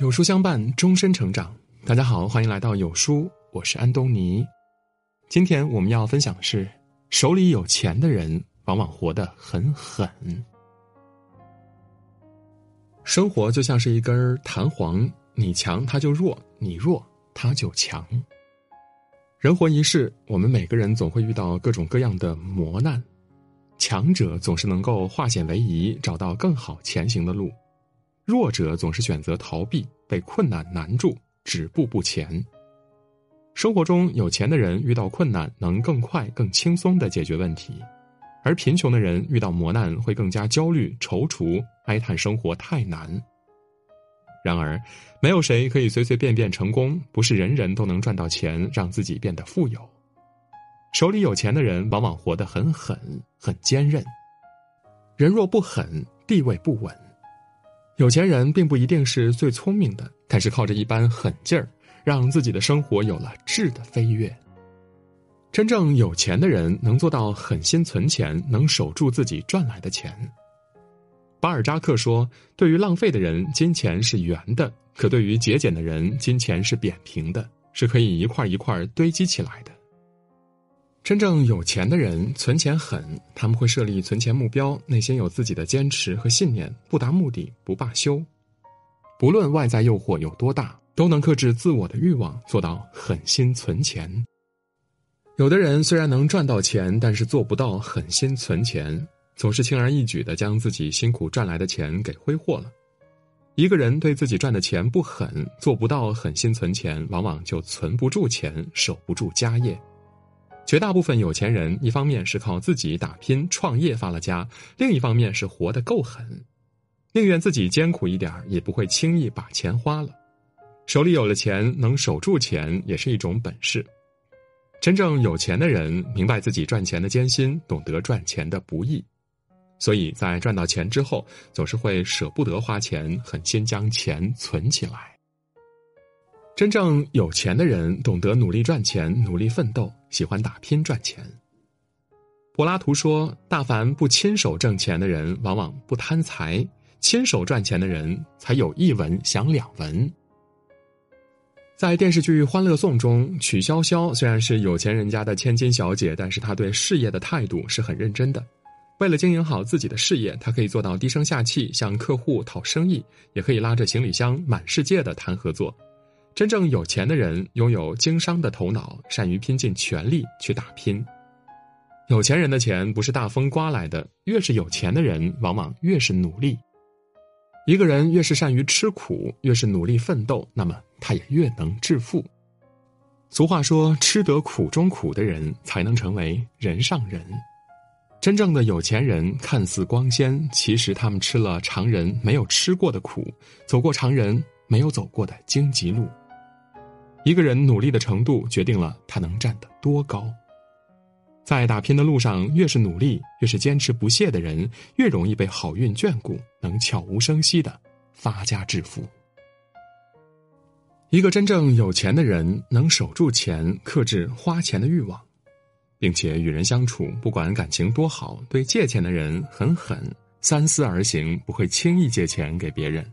有书相伴，终身成长。大家好，欢迎来到有书，我是安东尼。今天我们要分享的是，手里有钱的人往往活得很狠。生活就像是一根弹簧，你强它就弱，你弱它就强。人活一世，我们每个人总会遇到各种各样的磨难，强者总是能够化险为夷，找到更好前行的路。弱者总是选择逃避，被困难难住，止步不前。生活中有钱的人遇到困难能更快、更轻松的解决问题，而贫穷的人遇到磨难会更加焦虑、踌躇，哀叹生活太难。然而，没有谁可以随随便便成功，不是人人都能赚到钱，让自己变得富有。手里有钱的人往往活得很狠、很坚韧。人若不狠，地位不稳。有钱人并不一定是最聪明的，但是靠着一般狠劲儿，让自己的生活有了质的飞跃。真正有钱的人能做到狠心存钱，能守住自己赚来的钱。巴尔扎克说：“对于浪费的人，金钱是圆的；可对于节俭的人，金钱是扁平的，是可以一块一块堆积起来的。”真正有钱的人存钱狠，他们会设立存钱目标，内心有自己的坚持和信念，不达目的不罢休。不论外在诱惑有多大，都能克制自我的欲望，做到狠心存钱。有的人虽然能赚到钱，但是做不到狠心存钱，总是轻而易举的将自己辛苦赚来的钱给挥霍了。一个人对自己赚的钱不狠，做不到狠心存钱，往往就存不住钱，守不住家业。绝大部分有钱人，一方面是靠自己打拼创业发了家，另一方面是活得够狠，宁愿自己艰苦一点也不会轻易把钱花了。手里有了钱，能守住钱也是一种本事。真正有钱的人明白自己赚钱的艰辛，懂得赚钱的不易，所以在赚到钱之后，总是会舍不得花钱，狠心将钱存起来。真正有钱的人懂得努力赚钱，努力奋斗，喜欢打拼赚钱。柏拉图说：“大凡不亲手挣钱的人，往往不贪财；亲手赚钱的人，才有一文想两文。”在电视剧《欢乐颂》中，曲筱绡虽然是有钱人家的千金小姐，但是她对事业的态度是很认真的。为了经营好自己的事业，她可以做到低声下气，向客户讨生意，也可以拉着行李箱满世界的谈合作。真正有钱的人拥有经商的头脑，善于拼尽全力去打拼。有钱人的钱不是大风刮来的，越是有钱的人，往往越是努力。一个人越是善于吃苦，越是努力奋斗，那么他也越能致富。俗话说：“吃得苦中苦的人，才能成为人上人。”真正的有钱人看似光鲜，其实他们吃了常人没有吃过的苦，走过常人没有走过的荆棘路。一个人努力的程度，决定了他能站得多高。在打拼的路上，越是努力，越是坚持不懈的人，越容易被好运眷顾，能悄无声息的发家致富。一个真正有钱的人，能守住钱，克制花钱的欲望，并且与人相处，不管感情多好，对借钱的人很狠，三思而行，不会轻易借钱给别人。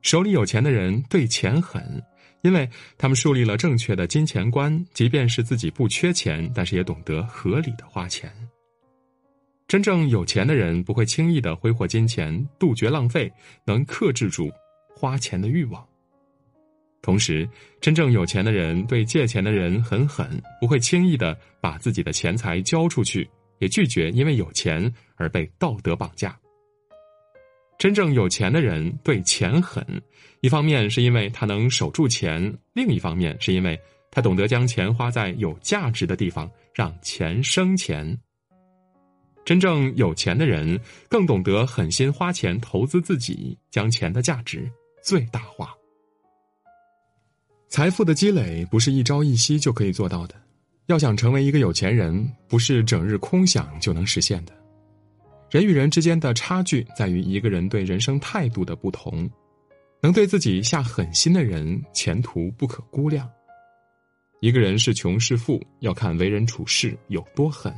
手里有钱的人对钱狠。因为他们树立了正确的金钱观，即便是自己不缺钱，但是也懂得合理的花钱。真正有钱的人不会轻易的挥霍金钱，杜绝浪费，能克制住花钱的欲望。同时，真正有钱的人对借钱的人很狠，不会轻易的把自己的钱财交出去，也拒绝因为有钱而被道德绑架。真正有钱的人对钱狠，一方面是因为他能守住钱，另一方面是因为他懂得将钱花在有价值的地方，让钱生钱。真正有钱的人更懂得狠心花钱投资自己，将钱的价值最大化。财富的积累不是一朝一夕就可以做到的，要想成为一个有钱人，不是整日空想就能实现的。人与人之间的差距在于一个人对人生态度的不同，能对自己下狠心的人，前途不可估量。一个人是穷是富，要看为人处事有多狠。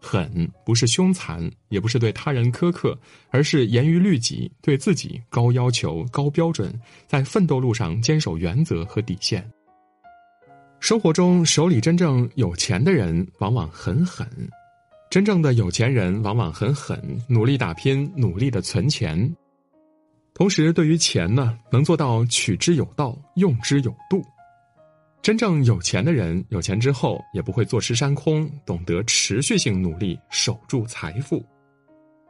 狠不是凶残，也不是对他人苛刻，而是严于律己，对自己高要求、高标准，在奋斗路上坚守原则和底线。生活中，手里真正有钱的人往往很狠，真正的有钱人往往很狠，努力打拼，努力的存钱。同时，对于钱呢，能做到取之有道，用之有度。真正有钱的人，有钱之后也不会坐吃山空，懂得持续性努力守住财富。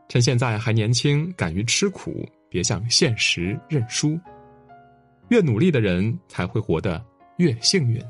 趁现在还年轻，敢于吃苦，别向现实认输。越努力的人，才会活得越幸运。